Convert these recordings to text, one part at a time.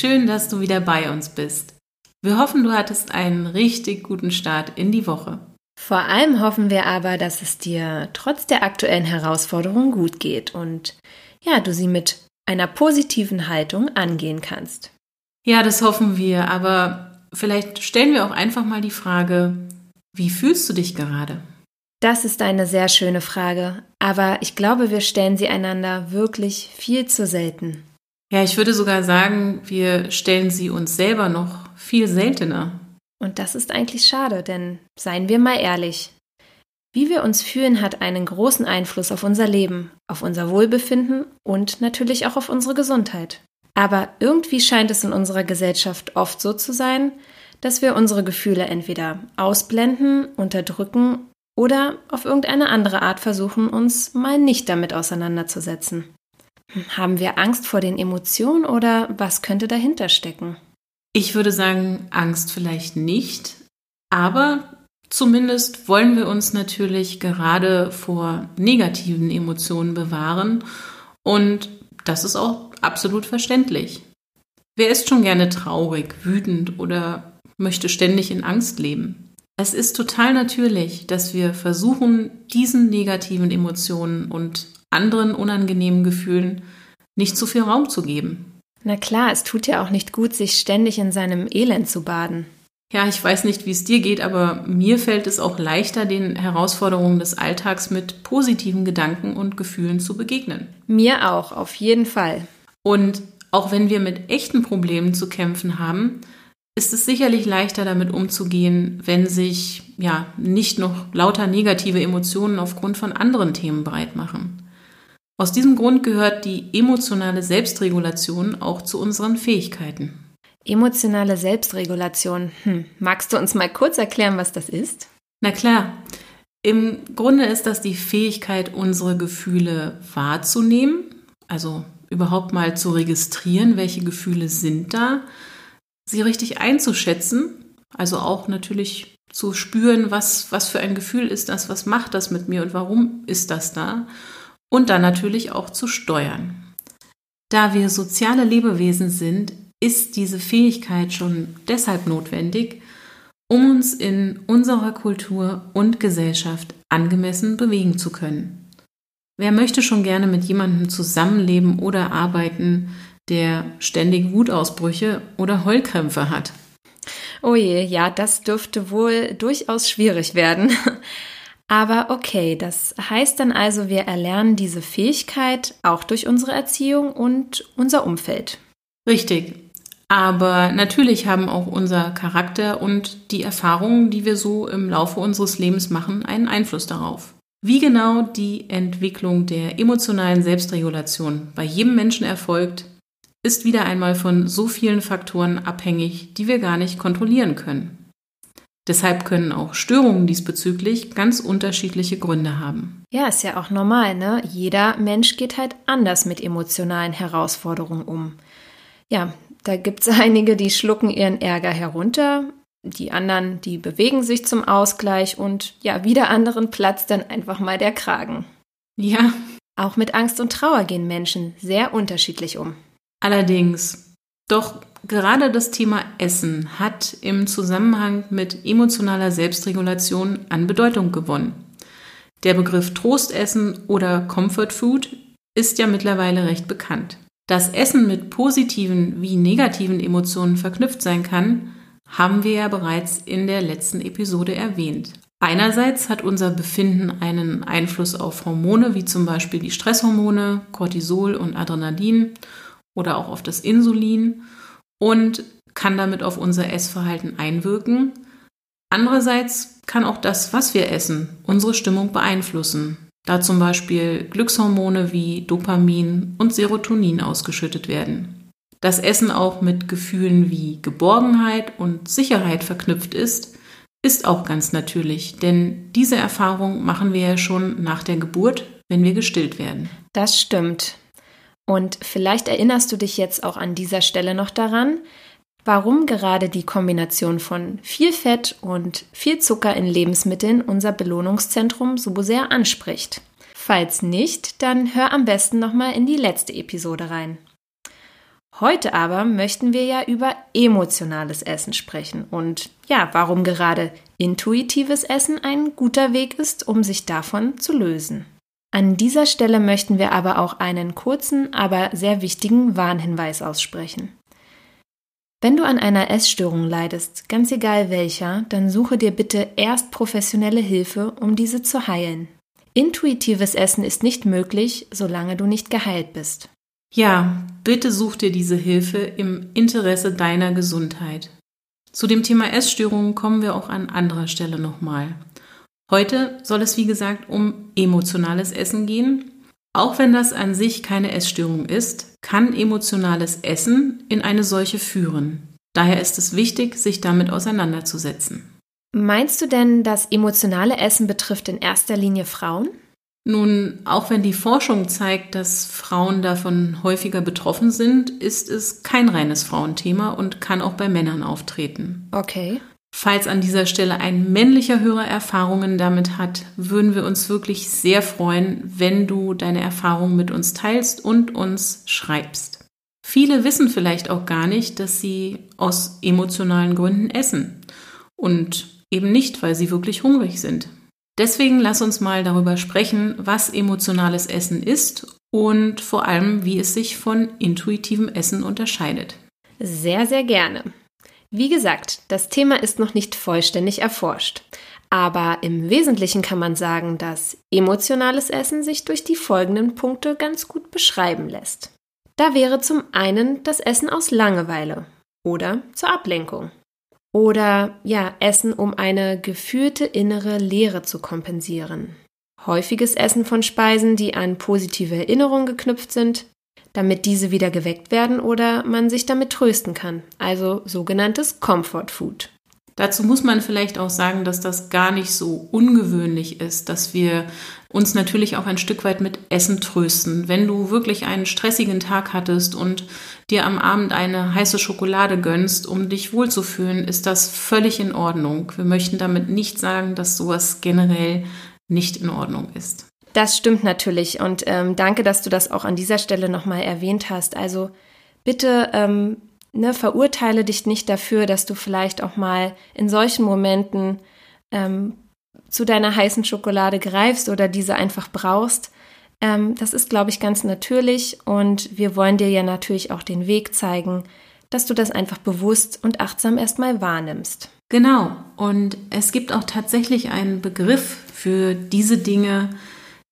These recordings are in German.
Schön, dass du wieder bei uns bist. Wir hoffen, du hattest einen richtig guten Start in die Woche. Vor allem hoffen wir aber, dass es dir trotz der aktuellen Herausforderungen gut geht und ja, du sie mit einer positiven Haltung angehen kannst. Ja, das hoffen wir, aber vielleicht stellen wir auch einfach mal die Frage, wie fühlst du dich gerade? Das ist eine sehr schöne Frage, aber ich glaube, wir stellen sie einander wirklich viel zu selten. Ja, ich würde sogar sagen, wir stellen sie uns selber noch viel seltener. Und das ist eigentlich schade, denn seien wir mal ehrlich, wie wir uns fühlen, hat einen großen Einfluss auf unser Leben, auf unser Wohlbefinden und natürlich auch auf unsere Gesundheit. Aber irgendwie scheint es in unserer Gesellschaft oft so zu sein, dass wir unsere Gefühle entweder ausblenden, unterdrücken oder auf irgendeine andere Art versuchen, uns mal nicht damit auseinanderzusetzen. Haben wir Angst vor den Emotionen oder was könnte dahinter stecken? Ich würde sagen, Angst vielleicht nicht, aber zumindest wollen wir uns natürlich gerade vor negativen Emotionen bewahren und das ist auch absolut verständlich. Wer ist schon gerne traurig, wütend oder möchte ständig in Angst leben? Es ist total natürlich, dass wir versuchen, diesen negativen Emotionen und anderen unangenehmen Gefühlen nicht zu viel Raum zu geben. Na klar, es tut ja auch nicht gut, sich ständig in seinem Elend zu baden. Ja, ich weiß nicht, wie es dir geht, aber mir fällt es auch leichter, den Herausforderungen des Alltags mit positiven Gedanken und Gefühlen zu begegnen. Mir auch, auf jeden Fall. Und auch wenn wir mit echten Problemen zu kämpfen haben, ist es sicherlich leichter damit umzugehen, wenn sich ja nicht noch lauter negative Emotionen aufgrund von anderen Themen breit machen. Aus diesem Grund gehört die emotionale Selbstregulation auch zu unseren Fähigkeiten. Emotionale Selbstregulation. Hm. Magst du uns mal kurz erklären, was das ist? Na klar. Im Grunde ist das die Fähigkeit, unsere Gefühle wahrzunehmen, also überhaupt mal zu registrieren, welche Gefühle sind da, sie richtig einzuschätzen, also auch natürlich zu spüren, was, was für ein Gefühl ist das, was macht das mit mir und warum ist das da und dann natürlich auch zu steuern. Da wir soziale Lebewesen sind, ist diese Fähigkeit schon deshalb notwendig, um uns in unserer Kultur und Gesellschaft angemessen bewegen zu können. Wer möchte schon gerne mit jemandem zusammenleben oder arbeiten, der ständig Wutausbrüche oder Heulkrämpfe hat? Oh je, ja, das dürfte wohl durchaus schwierig werden. Aber okay, das heißt dann also, wir erlernen diese Fähigkeit auch durch unsere Erziehung und unser Umfeld. Richtig. Aber natürlich haben auch unser Charakter und die Erfahrungen, die wir so im Laufe unseres Lebens machen, einen Einfluss darauf. Wie genau die Entwicklung der emotionalen Selbstregulation bei jedem Menschen erfolgt, ist wieder einmal von so vielen Faktoren abhängig, die wir gar nicht kontrollieren können. Deshalb können auch Störungen diesbezüglich ganz unterschiedliche Gründe haben. Ja, ist ja auch normal, ne? Jeder Mensch geht halt anders mit emotionalen Herausforderungen um. Ja, da gibt es einige, die schlucken ihren Ärger herunter, die anderen, die bewegen sich zum Ausgleich und ja, wieder anderen platzt dann einfach mal der Kragen. Ja. Auch mit Angst und Trauer gehen Menschen sehr unterschiedlich um. Allerdings. Doch Gerade das Thema Essen hat im Zusammenhang mit emotionaler Selbstregulation an Bedeutung gewonnen. Der Begriff Trostessen oder Comfort Food ist ja mittlerweile recht bekannt. Dass Essen mit positiven wie negativen Emotionen verknüpft sein kann, haben wir ja bereits in der letzten Episode erwähnt. Einerseits hat unser Befinden einen Einfluss auf Hormone wie zum Beispiel die Stresshormone, Cortisol und Adrenalin oder auch auf das Insulin und kann damit auf unser Essverhalten einwirken. Andererseits kann auch das, was wir essen, unsere Stimmung beeinflussen. da zum Beispiel Glückshormone wie Dopamin und Serotonin ausgeschüttet werden. Dass Essen auch mit Gefühlen wie Geborgenheit und Sicherheit verknüpft ist, ist auch ganz natürlich, denn diese Erfahrung machen wir ja schon nach der Geburt, wenn wir gestillt werden. Das stimmt. Und vielleicht erinnerst du dich jetzt auch an dieser Stelle noch daran, warum gerade die Kombination von viel Fett und viel Zucker in Lebensmitteln unser Belohnungszentrum so sehr anspricht. Falls nicht, dann hör am besten nochmal in die letzte Episode rein. Heute aber möchten wir ja über emotionales Essen sprechen und ja, warum gerade intuitives Essen ein guter Weg ist, um sich davon zu lösen. An dieser Stelle möchten wir aber auch einen kurzen, aber sehr wichtigen Warnhinweis aussprechen. Wenn du an einer Essstörung leidest, ganz egal welcher, dann suche dir bitte erst professionelle Hilfe, um diese zu heilen. Intuitives Essen ist nicht möglich, solange du nicht geheilt bist. Ja, bitte such dir diese Hilfe im Interesse deiner Gesundheit. Zu dem Thema Essstörungen kommen wir auch an anderer Stelle nochmal. Heute soll es wie gesagt um emotionales Essen gehen auch wenn das an sich keine Essstörung ist, kann emotionales Essen in eine solche führen. Daher ist es wichtig, sich damit auseinanderzusetzen. Meinst du denn, das emotionale Essen betrifft in erster Linie Frauen? Nun, auch wenn die Forschung zeigt, dass Frauen davon häufiger betroffen sind, ist es kein reines Frauenthema und kann auch bei Männern auftreten. Okay. Falls an dieser Stelle ein männlicher Hörer Erfahrungen damit hat, würden wir uns wirklich sehr freuen, wenn du deine Erfahrungen mit uns teilst und uns schreibst. Viele wissen vielleicht auch gar nicht, dass sie aus emotionalen Gründen essen und eben nicht, weil sie wirklich hungrig sind. Deswegen lass uns mal darüber sprechen, was emotionales Essen ist und vor allem, wie es sich von intuitivem Essen unterscheidet. Sehr, sehr gerne. Wie gesagt, das Thema ist noch nicht vollständig erforscht. Aber im Wesentlichen kann man sagen, dass emotionales Essen sich durch die folgenden Punkte ganz gut beschreiben lässt. Da wäre zum einen das Essen aus Langeweile oder zur Ablenkung. Oder ja, Essen, um eine gefühlte innere Leere zu kompensieren. Häufiges Essen von Speisen, die an positive Erinnerungen geknüpft sind, damit diese wieder geweckt werden oder man sich damit trösten kann, also sogenanntes Comfort Food. Dazu muss man vielleicht auch sagen, dass das gar nicht so ungewöhnlich ist, dass wir uns natürlich auch ein Stück weit mit Essen trösten. Wenn du wirklich einen stressigen Tag hattest und dir am Abend eine heiße Schokolade gönnst, um dich wohlzufühlen, ist das völlig in Ordnung. Wir möchten damit nicht sagen, dass sowas generell nicht in Ordnung ist. Das stimmt natürlich und ähm, danke, dass du das auch an dieser Stelle nochmal erwähnt hast. Also bitte ähm, ne, verurteile dich nicht dafür, dass du vielleicht auch mal in solchen Momenten ähm, zu deiner heißen Schokolade greifst oder diese einfach brauchst. Ähm, das ist, glaube ich, ganz natürlich und wir wollen dir ja natürlich auch den Weg zeigen, dass du das einfach bewusst und achtsam erstmal wahrnimmst. Genau, und es gibt auch tatsächlich einen Begriff für diese Dinge,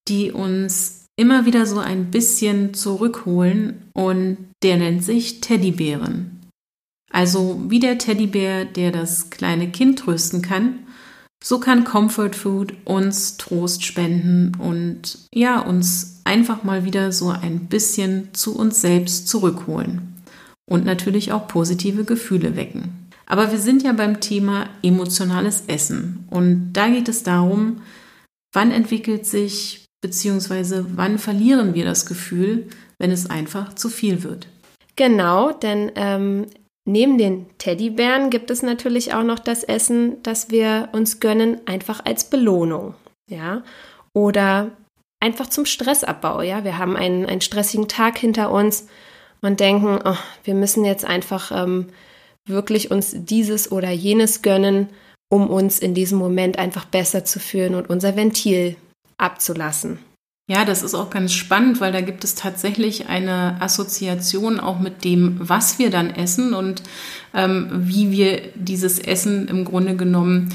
die uns immer wieder so ein bisschen zurückholen und der nennt sich Teddybären. Also wie der Teddybär, der das kleine Kind trösten kann, so kann Comfort Food uns Trost spenden und ja, uns einfach mal wieder so ein bisschen zu uns selbst zurückholen und natürlich auch positive Gefühle wecken. Aber wir sind ja beim Thema emotionales Essen und da geht es darum, wann entwickelt sich Beziehungsweise wann verlieren wir das Gefühl, wenn es einfach zu viel wird? Genau, denn ähm, neben den Teddybären gibt es natürlich auch noch das Essen, das wir uns gönnen, einfach als Belohnung. Ja, oder einfach zum Stressabbau. Ja, wir haben einen, einen stressigen Tag hinter uns und denken, oh, wir müssen jetzt einfach ähm, wirklich uns dieses oder jenes gönnen, um uns in diesem Moment einfach besser zu fühlen und unser Ventil abzulassen. Ja, das ist auch ganz spannend, weil da gibt es tatsächlich eine Assoziation auch mit dem, was wir dann essen und ähm, wie wir dieses Essen im Grunde genommen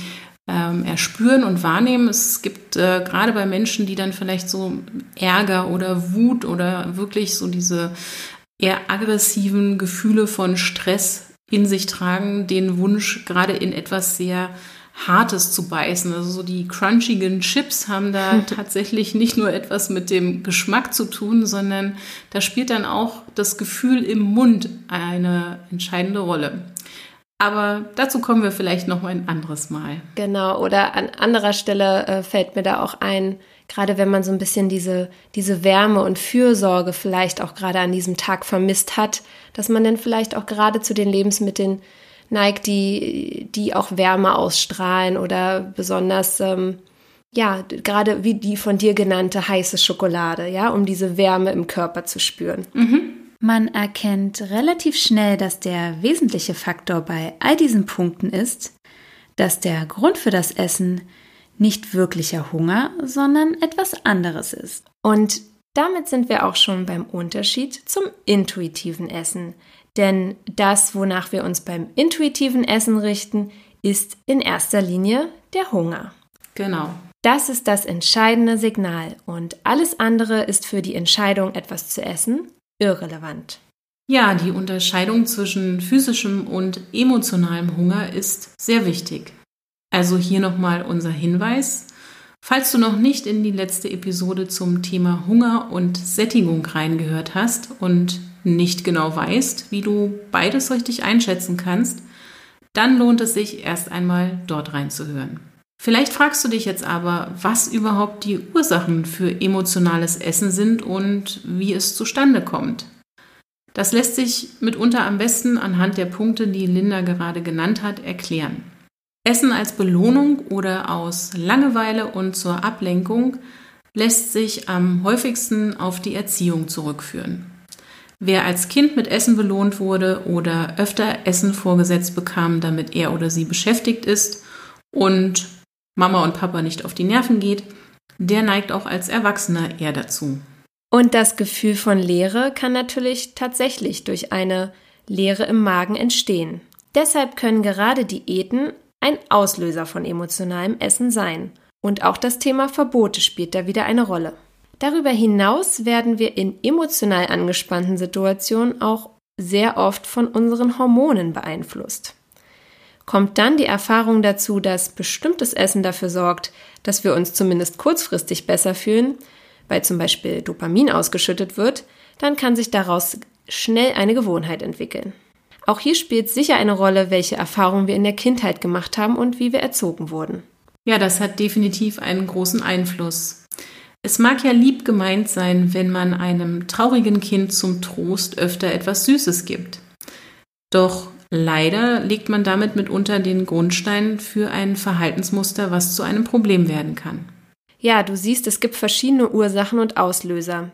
ähm, erspüren und wahrnehmen. Es gibt äh, gerade bei Menschen, die dann vielleicht so Ärger oder Wut oder wirklich so diese eher aggressiven Gefühle von Stress in sich tragen, den Wunsch, gerade in etwas sehr Hartes zu beißen. Also so die crunchigen Chips haben da tatsächlich nicht nur etwas mit dem Geschmack zu tun, sondern da spielt dann auch das Gefühl im Mund eine entscheidende Rolle. Aber dazu kommen wir vielleicht noch mal ein anderes Mal. Genau, oder an anderer Stelle äh, fällt mir da auch ein, gerade wenn man so ein bisschen diese, diese Wärme und Fürsorge vielleicht auch gerade an diesem Tag vermisst hat, dass man dann vielleicht auch gerade zu den Lebensmitteln neigt, die, die auch Wärme ausstrahlen oder besonders, ähm, ja, gerade wie die von dir genannte heiße Schokolade, ja, um diese Wärme im Körper zu spüren. Mhm. Man erkennt relativ schnell, dass der wesentliche Faktor bei all diesen Punkten ist, dass der Grund für das Essen nicht wirklicher Hunger, sondern etwas anderes ist. Und damit sind wir auch schon beim Unterschied zum intuitiven Essen. Denn das, wonach wir uns beim intuitiven Essen richten, ist in erster Linie der Hunger. Genau. Das ist das entscheidende Signal und alles andere ist für die Entscheidung, etwas zu essen, irrelevant. Ja, die Unterscheidung zwischen physischem und emotionalem Hunger ist sehr wichtig. Also hier nochmal unser Hinweis. Falls du noch nicht in die letzte Episode zum Thema Hunger und Sättigung reingehört hast und nicht genau weißt, wie du beides richtig einschätzen kannst, dann lohnt es sich erst einmal dort reinzuhören. Vielleicht fragst du dich jetzt aber, was überhaupt die Ursachen für emotionales Essen sind und wie es zustande kommt. Das lässt sich mitunter am besten anhand der Punkte, die Linda gerade genannt hat, erklären. Essen als Belohnung oder aus Langeweile und zur Ablenkung lässt sich am häufigsten auf die Erziehung zurückführen. Wer als Kind mit Essen belohnt wurde oder öfter Essen vorgesetzt bekam, damit er oder sie beschäftigt ist und Mama und Papa nicht auf die Nerven geht, der neigt auch als Erwachsener eher dazu. Und das Gefühl von Leere kann natürlich tatsächlich durch eine Leere im Magen entstehen. Deshalb können gerade Diäten ein Auslöser von emotionalem Essen sein. Und auch das Thema Verbote spielt da wieder eine Rolle. Darüber hinaus werden wir in emotional angespannten Situationen auch sehr oft von unseren Hormonen beeinflusst. Kommt dann die Erfahrung dazu, dass bestimmtes Essen dafür sorgt, dass wir uns zumindest kurzfristig besser fühlen, weil zum Beispiel Dopamin ausgeschüttet wird, dann kann sich daraus schnell eine Gewohnheit entwickeln. Auch hier spielt sicher eine Rolle, welche Erfahrungen wir in der Kindheit gemacht haben und wie wir erzogen wurden. Ja, das hat definitiv einen großen Einfluss. Es mag ja lieb gemeint sein, wenn man einem traurigen Kind zum Trost öfter etwas Süßes gibt. Doch leider legt man damit mitunter den Grundstein für ein Verhaltensmuster, was zu einem Problem werden kann. Ja, du siehst, es gibt verschiedene Ursachen und Auslöser.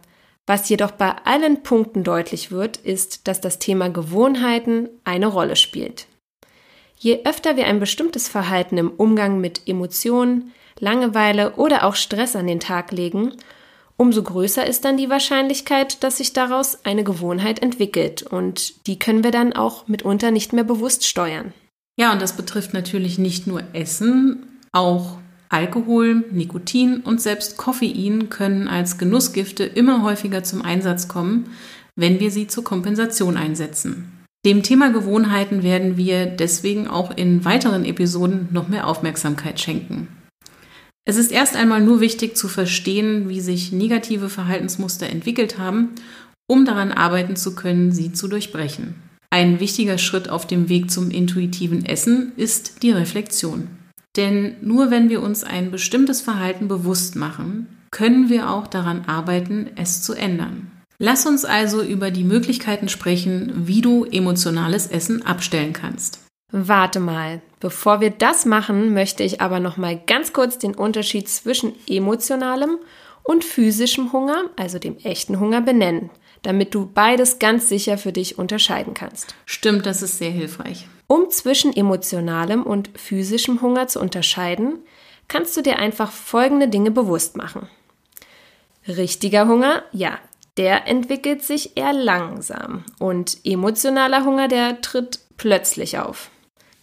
Was jedoch bei allen Punkten deutlich wird, ist, dass das Thema Gewohnheiten eine Rolle spielt. Je öfter wir ein bestimmtes Verhalten im Umgang mit Emotionen, Langeweile oder auch Stress an den Tag legen, umso größer ist dann die Wahrscheinlichkeit, dass sich daraus eine Gewohnheit entwickelt und die können wir dann auch mitunter nicht mehr bewusst steuern. Ja, und das betrifft natürlich nicht nur Essen, auch Alkohol, Nikotin und selbst Koffein können als Genussgifte immer häufiger zum Einsatz kommen, wenn wir sie zur Kompensation einsetzen. Dem Thema Gewohnheiten werden wir deswegen auch in weiteren Episoden noch mehr Aufmerksamkeit schenken. Es ist erst einmal nur wichtig zu verstehen, wie sich negative Verhaltensmuster entwickelt haben, um daran arbeiten zu können, sie zu durchbrechen. Ein wichtiger Schritt auf dem Weg zum intuitiven Essen ist die Reflexion. Denn nur wenn wir uns ein bestimmtes Verhalten bewusst machen, können wir auch daran arbeiten, es zu ändern. Lass uns also über die Möglichkeiten sprechen, wie du emotionales Essen abstellen kannst. Warte mal, bevor wir das machen, möchte ich aber noch mal ganz kurz den Unterschied zwischen emotionalem und physischem Hunger, also dem echten Hunger benennen, damit du beides ganz sicher für dich unterscheiden kannst. Stimmt, das ist sehr hilfreich. Um zwischen emotionalem und physischem Hunger zu unterscheiden, kannst du dir einfach folgende Dinge bewusst machen. Richtiger Hunger, ja, der entwickelt sich eher langsam und emotionaler Hunger, der tritt plötzlich auf.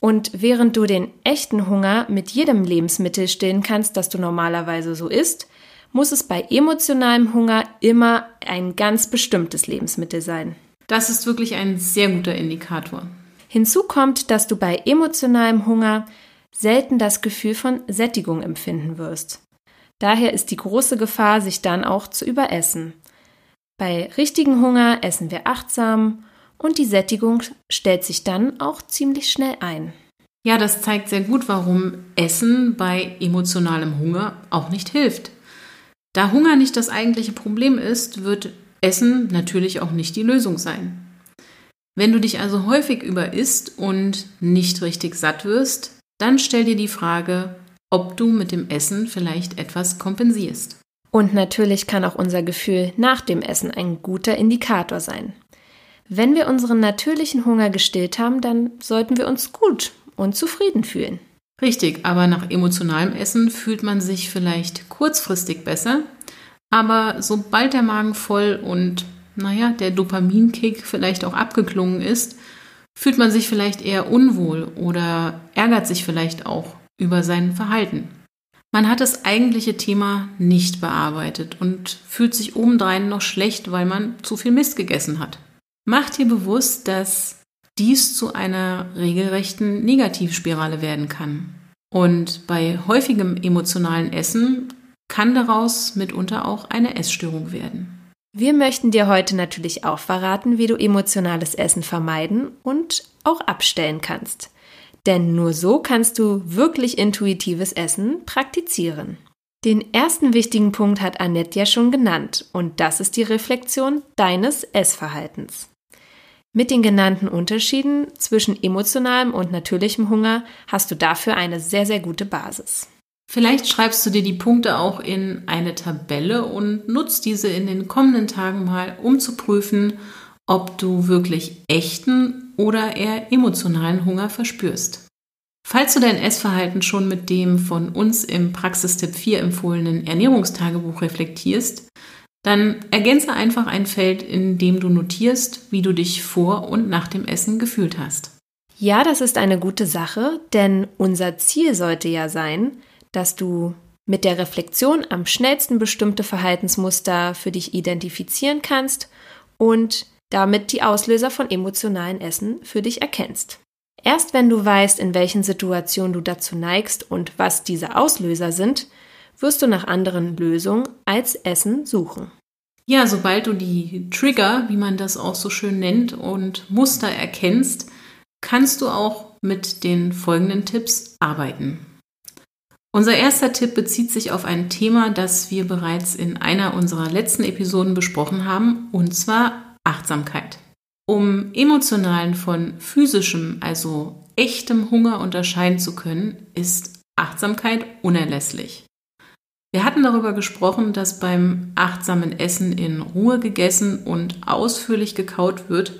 Und während du den echten Hunger mit jedem Lebensmittel stillen kannst, das du normalerweise so isst, muss es bei emotionalem Hunger immer ein ganz bestimmtes Lebensmittel sein. Das ist wirklich ein sehr guter Indikator. Hinzu kommt, dass du bei emotionalem Hunger selten das Gefühl von Sättigung empfinden wirst. Daher ist die große Gefahr, sich dann auch zu überessen. Bei richtigem Hunger essen wir achtsam und die Sättigung stellt sich dann auch ziemlich schnell ein. Ja, das zeigt sehr gut, warum Essen bei emotionalem Hunger auch nicht hilft. Da Hunger nicht das eigentliche Problem ist, wird Essen natürlich auch nicht die Lösung sein. Wenn du dich also häufig überisst und nicht richtig satt wirst, dann stell dir die Frage, ob du mit dem Essen vielleicht etwas kompensierst. Und natürlich kann auch unser Gefühl nach dem Essen ein guter Indikator sein. Wenn wir unseren natürlichen Hunger gestillt haben, dann sollten wir uns gut und zufrieden fühlen. Richtig, aber nach emotionalem Essen fühlt man sich vielleicht kurzfristig besser, aber sobald der Magen voll und, naja, der Dopaminkick vielleicht auch abgeklungen ist, fühlt man sich vielleicht eher unwohl oder ärgert sich vielleicht auch über sein Verhalten. Man hat das eigentliche Thema nicht bearbeitet und fühlt sich obendrein noch schlecht, weil man zu viel Mist gegessen hat. Macht dir bewusst, dass dies zu einer regelrechten Negativspirale werden kann. Und bei häufigem emotionalen Essen kann daraus mitunter auch eine Essstörung werden. Wir möchten dir heute natürlich auch verraten, wie du emotionales Essen vermeiden und auch abstellen kannst. Denn nur so kannst du wirklich intuitives Essen praktizieren. Den ersten wichtigen Punkt hat Annette ja schon genannt und das ist die Reflexion deines Essverhaltens. Mit den genannten Unterschieden zwischen emotionalem und natürlichem Hunger hast du dafür eine sehr, sehr gute Basis. Vielleicht schreibst du dir die Punkte auch in eine Tabelle und nutzt diese in den kommenden Tagen mal, um zu prüfen, ob du wirklich echten oder eher emotionalen Hunger verspürst. Falls du dein Essverhalten schon mit dem von uns im Praxistipp 4 empfohlenen Ernährungstagebuch reflektierst, dann ergänze einfach ein Feld, in dem du notierst, wie du dich vor und nach dem Essen gefühlt hast. Ja, das ist eine gute Sache, denn unser Ziel sollte ja sein, dass du mit der Reflexion am schnellsten bestimmte Verhaltensmuster für dich identifizieren kannst und damit die Auslöser von emotionalen Essen für dich erkennst. Erst wenn du weißt, in welchen Situationen du dazu neigst und was diese Auslöser sind, wirst du nach anderen Lösungen als Essen suchen. Ja, sobald du die Trigger, wie man das auch so schön nennt, und Muster erkennst, kannst du auch mit den folgenden Tipps arbeiten. Unser erster Tipp bezieht sich auf ein Thema, das wir bereits in einer unserer letzten Episoden besprochen haben, und zwar Achtsamkeit. Um emotionalen von physischem, also echtem Hunger unterscheiden zu können, ist Achtsamkeit unerlässlich. Wir hatten darüber gesprochen, dass beim achtsamen Essen in Ruhe gegessen und ausführlich gekaut wird.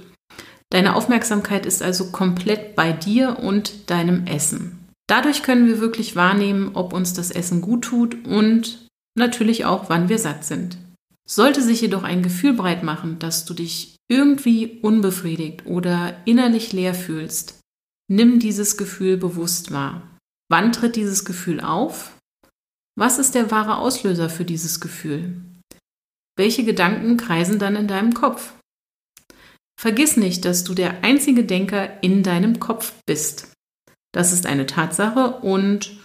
Deine Aufmerksamkeit ist also komplett bei dir und deinem Essen. Dadurch können wir wirklich wahrnehmen, ob uns das Essen gut tut und natürlich auch, wann wir satt sind. Sollte sich jedoch ein Gefühl breit machen, dass du dich irgendwie unbefriedigt oder innerlich leer fühlst, nimm dieses Gefühl bewusst wahr. Wann tritt dieses Gefühl auf? Was ist der wahre Auslöser für dieses Gefühl? Welche Gedanken kreisen dann in deinem Kopf? Vergiss nicht, dass du der einzige Denker in deinem Kopf bist. Das ist eine Tatsache und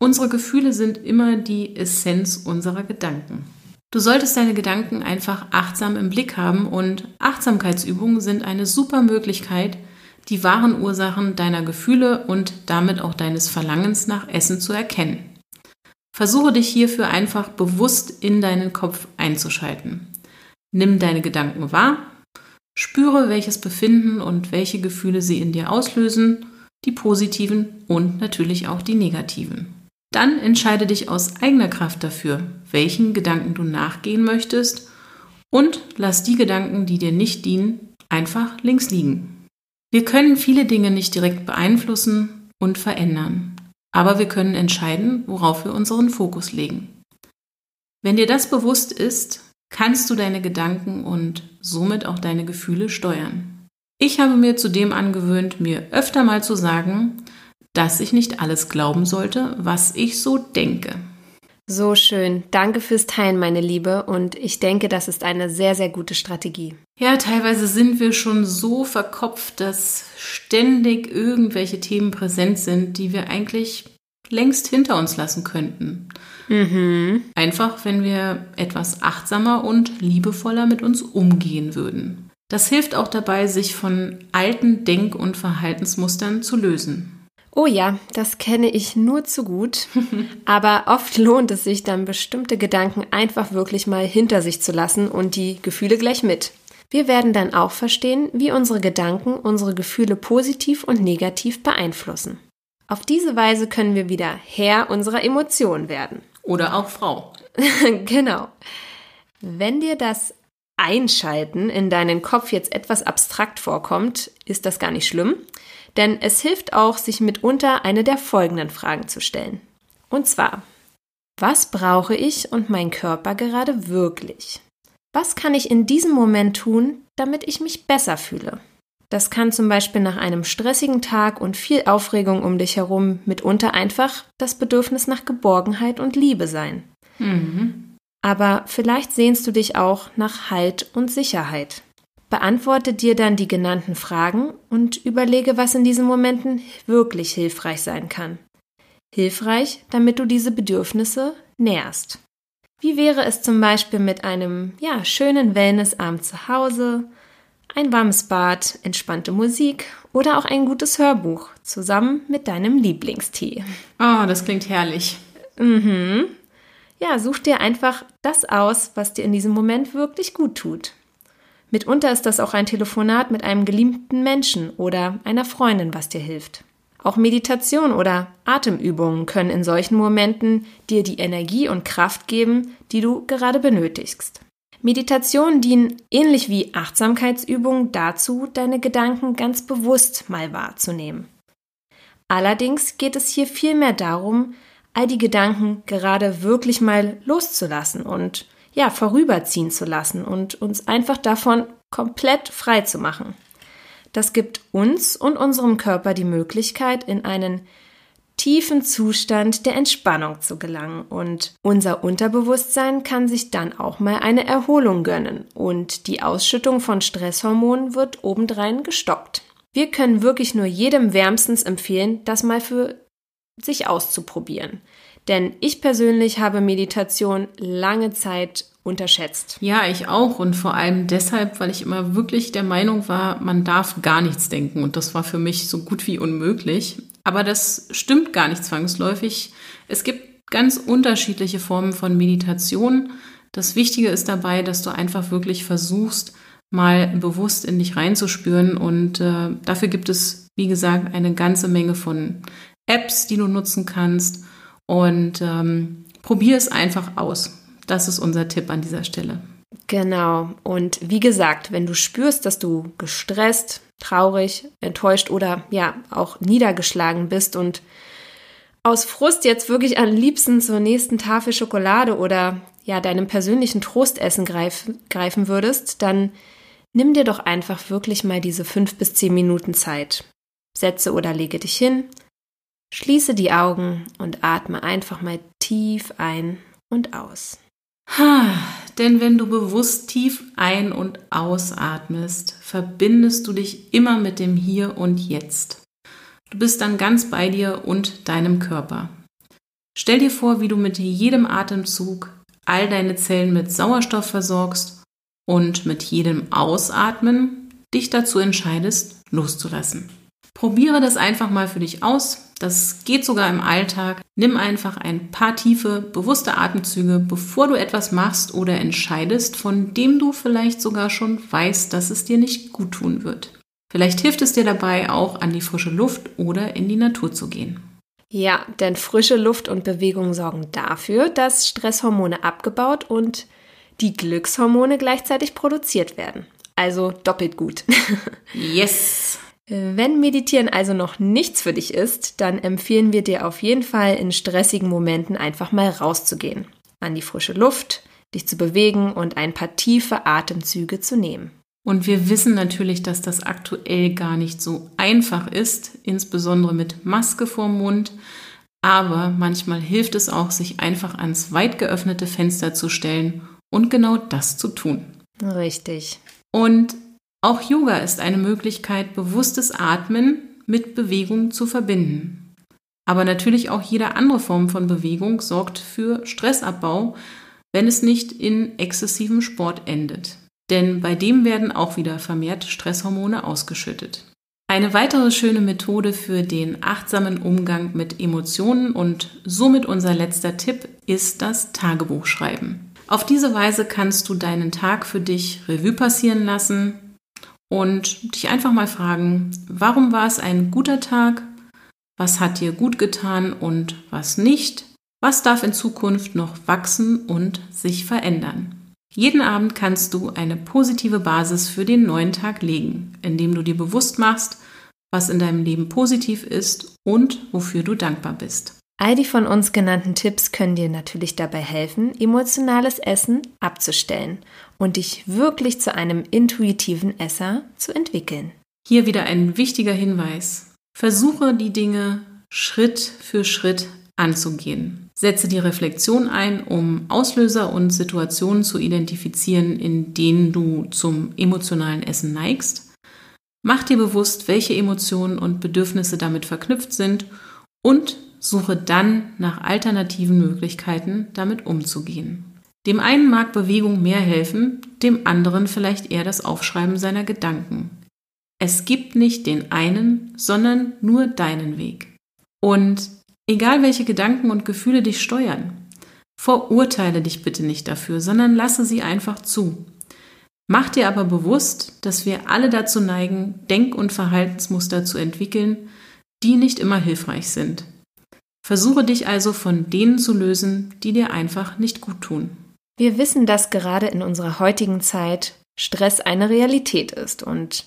unsere Gefühle sind immer die Essenz unserer Gedanken. Du solltest deine Gedanken einfach achtsam im Blick haben und Achtsamkeitsübungen sind eine super Möglichkeit, die wahren Ursachen deiner Gefühle und damit auch deines Verlangens nach Essen zu erkennen. Versuche dich hierfür einfach bewusst in deinen Kopf einzuschalten. Nimm deine Gedanken wahr, spüre, welches Befinden und welche Gefühle sie in dir auslösen, die positiven und natürlich auch die negativen. Dann entscheide dich aus eigener Kraft dafür, welchen Gedanken du nachgehen möchtest und lass die Gedanken, die dir nicht dienen, einfach links liegen. Wir können viele Dinge nicht direkt beeinflussen und verändern, aber wir können entscheiden, worauf wir unseren Fokus legen. Wenn dir das bewusst ist, kannst du deine Gedanken und somit auch deine Gefühle steuern. Ich habe mir zudem angewöhnt, mir öfter mal zu sagen, dass ich nicht alles glauben sollte, was ich so denke. So schön. Danke fürs Teilen, meine Liebe. Und ich denke, das ist eine sehr, sehr gute Strategie. Ja, teilweise sind wir schon so verkopft, dass ständig irgendwelche Themen präsent sind, die wir eigentlich längst hinter uns lassen könnten. Mhm. Einfach, wenn wir etwas achtsamer und liebevoller mit uns umgehen würden. Das hilft auch dabei, sich von alten Denk- und Verhaltensmustern zu lösen. Oh ja, das kenne ich nur zu gut. Aber oft lohnt es sich dann, bestimmte Gedanken einfach wirklich mal hinter sich zu lassen und die Gefühle gleich mit. Wir werden dann auch verstehen, wie unsere Gedanken unsere Gefühle positiv und negativ beeinflussen. Auf diese Weise können wir wieder Herr unserer Emotionen werden. Oder auch Frau. genau. Wenn dir das Einschalten in deinen Kopf jetzt etwas abstrakt vorkommt, ist das gar nicht schlimm. Denn es hilft auch, sich mitunter eine der folgenden Fragen zu stellen. Und zwar, was brauche ich und mein Körper gerade wirklich? Was kann ich in diesem Moment tun, damit ich mich besser fühle? Das kann zum Beispiel nach einem stressigen Tag und viel Aufregung um dich herum mitunter einfach das Bedürfnis nach Geborgenheit und Liebe sein. Mhm. Aber vielleicht sehnst du dich auch nach Halt und Sicherheit. Beantworte dir dann die genannten Fragen und überlege, was in diesen Momenten wirklich hilfreich sein kann. Hilfreich, damit du diese Bedürfnisse nährst. Wie wäre es zum Beispiel mit einem ja, schönen Wellnessabend zu Hause, ein warmes Bad, entspannte Musik oder auch ein gutes Hörbuch zusammen mit deinem Lieblingstee? Oh, das klingt herrlich. Mhm. Ja, such dir einfach das aus, was dir in diesem Moment wirklich gut tut. Mitunter ist das auch ein Telefonat mit einem geliebten Menschen oder einer Freundin, was dir hilft. Auch Meditation oder Atemübungen können in solchen Momenten dir die Energie und Kraft geben, die du gerade benötigst. Meditationen dienen ähnlich wie Achtsamkeitsübungen dazu, deine Gedanken ganz bewusst mal wahrzunehmen. Allerdings geht es hier vielmehr darum, all die Gedanken gerade wirklich mal loszulassen und ja, vorüberziehen zu lassen und uns einfach davon komplett frei zu machen. Das gibt uns und unserem Körper die Möglichkeit, in einen tiefen Zustand der Entspannung zu gelangen und unser Unterbewusstsein kann sich dann auch mal eine Erholung gönnen und die Ausschüttung von Stresshormonen wird obendrein gestoppt. Wir können wirklich nur jedem wärmstens empfehlen, das mal für sich auszuprobieren. Denn ich persönlich habe Meditation lange Zeit unterschätzt. Ja, ich auch. Und vor allem deshalb, weil ich immer wirklich der Meinung war, man darf gar nichts denken. Und das war für mich so gut wie unmöglich. Aber das stimmt gar nicht zwangsläufig. Es gibt ganz unterschiedliche Formen von Meditation. Das Wichtige ist dabei, dass du einfach wirklich versuchst, mal bewusst in dich reinzuspüren. Und äh, dafür gibt es, wie gesagt, eine ganze Menge von Apps, die du nutzen kannst. Und ähm, probier es einfach aus. Das ist unser Tipp an dieser Stelle. Genau. Und wie gesagt, wenn du spürst, dass du gestresst, traurig, enttäuscht oder ja auch niedergeschlagen bist und aus Frust jetzt wirklich am liebsten zur nächsten Tafel Schokolade oder ja deinem persönlichen Trostessen greif, greifen würdest, dann nimm dir doch einfach wirklich mal diese fünf bis zehn Minuten Zeit. Setze oder lege dich hin, Schließe die Augen und atme einfach mal tief ein und aus. Denn wenn du bewusst tief ein- und ausatmest, verbindest du dich immer mit dem Hier und Jetzt. Du bist dann ganz bei dir und deinem Körper. Stell dir vor, wie du mit jedem Atemzug all deine Zellen mit Sauerstoff versorgst und mit jedem Ausatmen dich dazu entscheidest, loszulassen. Probiere das einfach mal für dich aus. Das geht sogar im Alltag. Nimm einfach ein paar tiefe, bewusste Atemzüge, bevor du etwas machst oder entscheidest, von dem du vielleicht sogar schon weißt, dass es dir nicht gut tun wird. Vielleicht hilft es dir dabei, auch an die frische Luft oder in die Natur zu gehen. Ja, denn frische Luft und Bewegung sorgen dafür, dass Stresshormone abgebaut und die Glückshormone gleichzeitig produziert werden. Also doppelt gut. yes! Wenn Meditieren also noch nichts für dich ist, dann empfehlen wir dir auf jeden Fall in stressigen Momenten einfach mal rauszugehen, an die frische Luft, dich zu bewegen und ein paar tiefe Atemzüge zu nehmen. Und wir wissen natürlich, dass das aktuell gar nicht so einfach ist, insbesondere mit Maske vorm Mund. Aber manchmal hilft es auch, sich einfach ans weit geöffnete Fenster zu stellen und genau das zu tun. Richtig. Und auch Yoga ist eine Möglichkeit, bewusstes Atmen mit Bewegung zu verbinden. Aber natürlich auch jede andere Form von Bewegung sorgt für Stressabbau, wenn es nicht in exzessivem Sport endet. Denn bei dem werden auch wieder vermehrt Stresshormone ausgeschüttet. Eine weitere schöne Methode für den achtsamen Umgang mit Emotionen und somit unser letzter Tipp ist das Tagebuchschreiben. Auf diese Weise kannst du deinen Tag für dich Revue passieren lassen und dich einfach mal fragen, warum war es ein guter Tag? Was hat dir gut getan und was nicht? Was darf in Zukunft noch wachsen und sich verändern? Jeden Abend kannst du eine positive Basis für den neuen Tag legen, indem du dir bewusst machst, was in deinem Leben positiv ist und wofür du dankbar bist. All die von uns genannten Tipps können dir natürlich dabei helfen, emotionales Essen abzustellen und dich wirklich zu einem intuitiven Esser zu entwickeln. Hier wieder ein wichtiger Hinweis. Versuche die Dinge Schritt für Schritt anzugehen. Setze die Reflexion ein, um Auslöser und Situationen zu identifizieren, in denen du zum emotionalen Essen neigst. Mach dir bewusst, welche Emotionen und Bedürfnisse damit verknüpft sind und suche dann nach alternativen Möglichkeiten, damit umzugehen. Dem einen mag Bewegung mehr helfen, dem anderen vielleicht eher das Aufschreiben seiner Gedanken. Es gibt nicht den einen, sondern nur deinen Weg. Und Egal welche Gedanken und Gefühle dich steuern, verurteile dich bitte nicht dafür, sondern lasse sie einfach zu. Mach dir aber bewusst, dass wir alle dazu neigen, Denk- und Verhaltensmuster zu entwickeln, die nicht immer hilfreich sind. Versuche dich also von denen zu lösen, die dir einfach nicht gut tun. Wir wissen, dass gerade in unserer heutigen Zeit Stress eine Realität ist und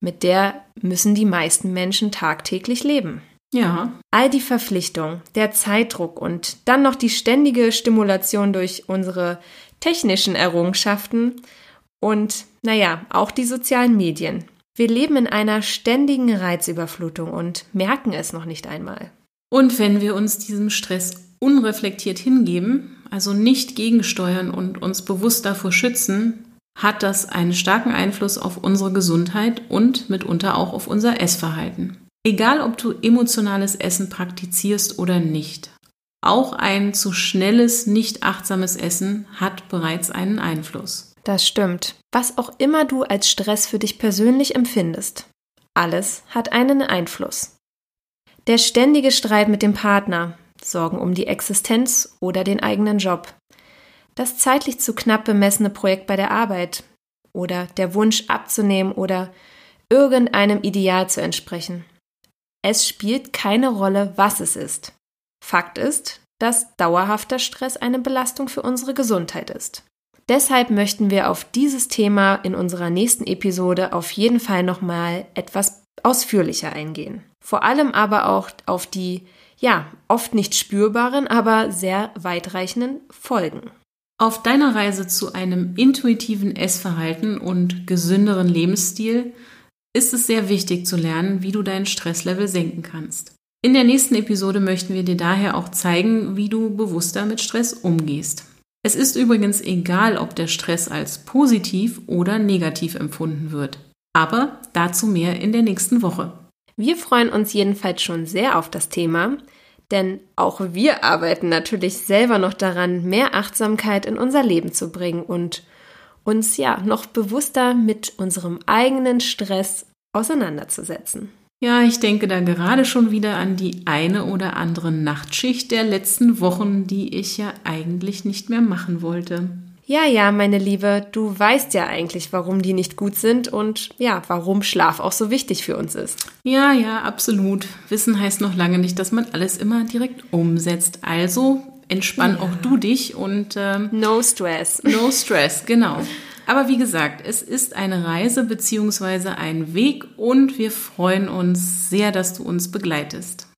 mit der müssen die meisten Menschen tagtäglich leben. Ja. All die Verpflichtung, der Zeitdruck und dann noch die ständige Stimulation durch unsere technischen Errungenschaften und, naja, auch die sozialen Medien. Wir leben in einer ständigen Reizüberflutung und merken es noch nicht einmal. Und wenn wir uns diesem Stress unreflektiert hingeben, also nicht gegensteuern und uns bewusst davor schützen, hat das einen starken Einfluss auf unsere Gesundheit und mitunter auch auf unser Essverhalten. Egal, ob du emotionales Essen praktizierst oder nicht, auch ein zu schnelles, nicht achtsames Essen hat bereits einen Einfluss. Das stimmt. Was auch immer du als Stress für dich persönlich empfindest, alles hat einen Einfluss. Der ständige Streit mit dem Partner, Sorgen um die Existenz oder den eigenen Job, das zeitlich zu knapp bemessene Projekt bei der Arbeit oder der Wunsch abzunehmen oder irgendeinem Ideal zu entsprechen. Es spielt keine Rolle, was es ist. Fakt ist, dass dauerhafter Stress eine Belastung für unsere Gesundheit ist. Deshalb möchten wir auf dieses Thema in unserer nächsten Episode auf jeden Fall nochmal etwas ausführlicher eingehen. Vor allem aber auch auf die, ja, oft nicht spürbaren, aber sehr weitreichenden Folgen. Auf deiner Reise zu einem intuitiven Essverhalten und gesünderen Lebensstil ist es sehr wichtig zu lernen, wie du dein Stresslevel senken kannst. In der nächsten Episode möchten wir dir daher auch zeigen, wie du bewusster mit Stress umgehst. Es ist übrigens egal, ob der Stress als positiv oder negativ empfunden wird. Aber dazu mehr in der nächsten Woche. Wir freuen uns jedenfalls schon sehr auf das Thema, denn auch wir arbeiten natürlich selber noch daran, mehr Achtsamkeit in unser Leben zu bringen und uns ja noch bewusster mit unserem eigenen Stress auseinanderzusetzen. Ja, ich denke da gerade schon wieder an die eine oder andere Nachtschicht der letzten Wochen, die ich ja eigentlich nicht mehr machen wollte. Ja, ja, meine Liebe, du weißt ja eigentlich, warum die nicht gut sind und ja, warum Schlaf auch so wichtig für uns ist. Ja, ja, absolut. Wissen heißt noch lange nicht, dass man alles immer direkt umsetzt. Also entspann ja. auch du dich und ähm, no stress. No stress, genau. Aber wie gesagt, es ist eine Reise bzw. ein Weg und wir freuen uns sehr, dass du uns begleitest.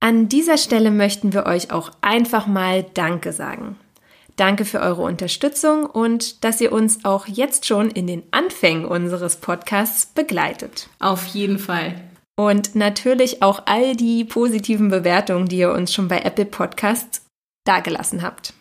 An dieser Stelle möchten wir euch auch einfach mal Danke sagen. Danke für eure Unterstützung und dass ihr uns auch jetzt schon in den Anfängen unseres Podcasts begleitet. Auf jeden Fall. Und natürlich auch all die positiven Bewertungen, die ihr uns schon bei Apple Podcasts dagelassen habt.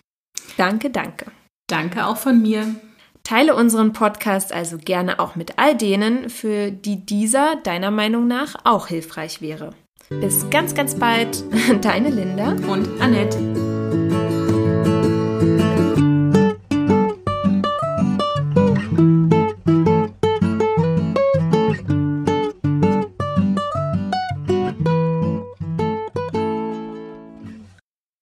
Danke, danke. Danke auch von mir. Teile unseren Podcast also gerne auch mit all denen, für die dieser deiner Meinung nach auch hilfreich wäre. Bis ganz, ganz bald. Deine Linda und Annette.